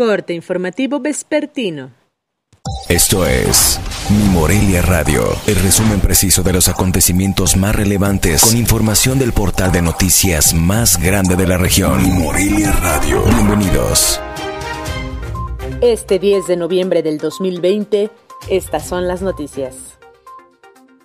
Corte informativo vespertino. Esto es Mi Morelia Radio, el resumen preciso de los acontecimientos más relevantes con información del portal de noticias más grande de la región. Mi Morelia Radio. Bienvenidos. Este 10 de noviembre del 2020, estas son las noticias.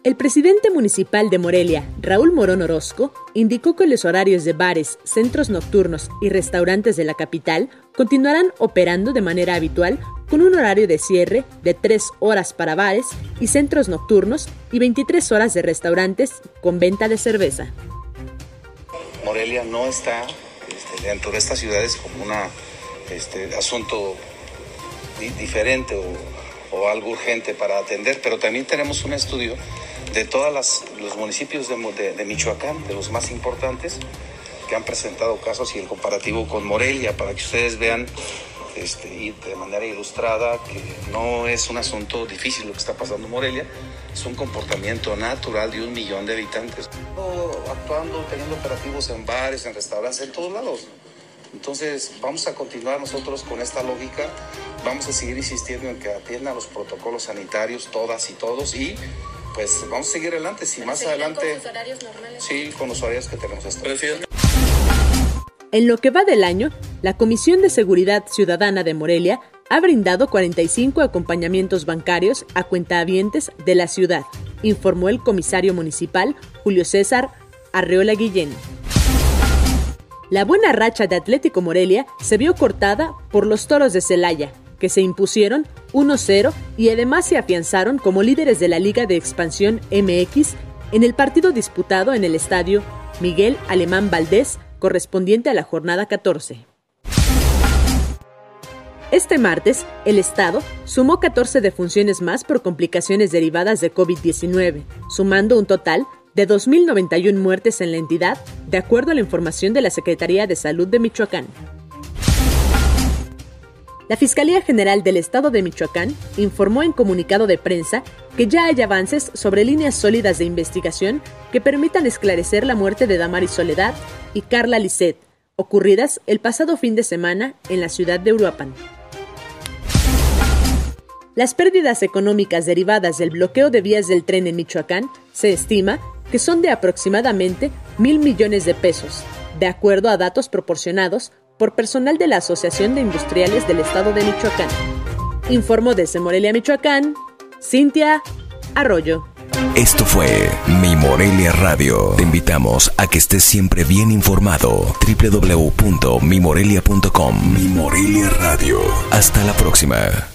El presidente municipal de Morelia, Raúl Morón Orozco, indicó que los horarios de bares, centros nocturnos y restaurantes de la capital continuarán operando de manera habitual con un horario de cierre de 3 horas para bares y centros nocturnos y 23 horas de restaurantes con venta de cerveza. Morelia no está este, dentro de estas ciudades como un este, asunto diferente o algo urgente para atender, pero también tenemos un estudio de todos los municipios de, Michoacán, de los más importantes, que han presentado casos y el comparativo con Morelia, para que ustedes vean este, de manera ilustrada que no es un asunto difícil lo que está pasando en Morelia, es un comportamiento natural de un millón de habitantes. Actuando, teniendo operativos en bares, en restaurantes, en todos lados. Entonces vamos a continuar nosotros con esta lógica, vamos a seguir insistiendo en que atiendan los protocolos sanitarios todas y todos y pues vamos a seguir adelante. Si más adelante. Con los horarios normales. Sí, con los horarios que tenemos hasta En lo que va del año, la Comisión de Seguridad Ciudadana de Morelia ha brindado 45 acompañamientos bancarios a cuentahabientes de la ciudad, informó el comisario municipal Julio César Arreola Guillén. La buena racha de Atlético Morelia se vio cortada por los toros de Celaya, que se impusieron 1-0 y además se afianzaron como líderes de la Liga de Expansión MX en el partido disputado en el estadio Miguel Alemán Valdés correspondiente a la jornada 14. Este martes, el Estado sumó 14 defunciones más por complicaciones derivadas de COVID-19, sumando un total de 2.091 muertes en la entidad, de acuerdo a la información de la Secretaría de Salud de Michoacán. La Fiscalía General del Estado de Michoacán informó en comunicado de prensa que ya hay avances sobre líneas sólidas de investigación que permitan esclarecer la muerte de Damaris Soledad y Carla Lisset, ocurridas el pasado fin de semana en la ciudad de Uruapan. Las pérdidas económicas derivadas del bloqueo de vías del tren en Michoacán se estima que son de aproximadamente mil millones de pesos, de acuerdo a datos proporcionados por personal de la Asociación de Industriales del Estado de Michoacán. Informó desde Morelia, Michoacán, Cintia Arroyo. Esto fue Mi Morelia Radio. Te invitamos a que estés siempre bien informado. www.mimorelia.com Mi Morelia Radio. Hasta la próxima.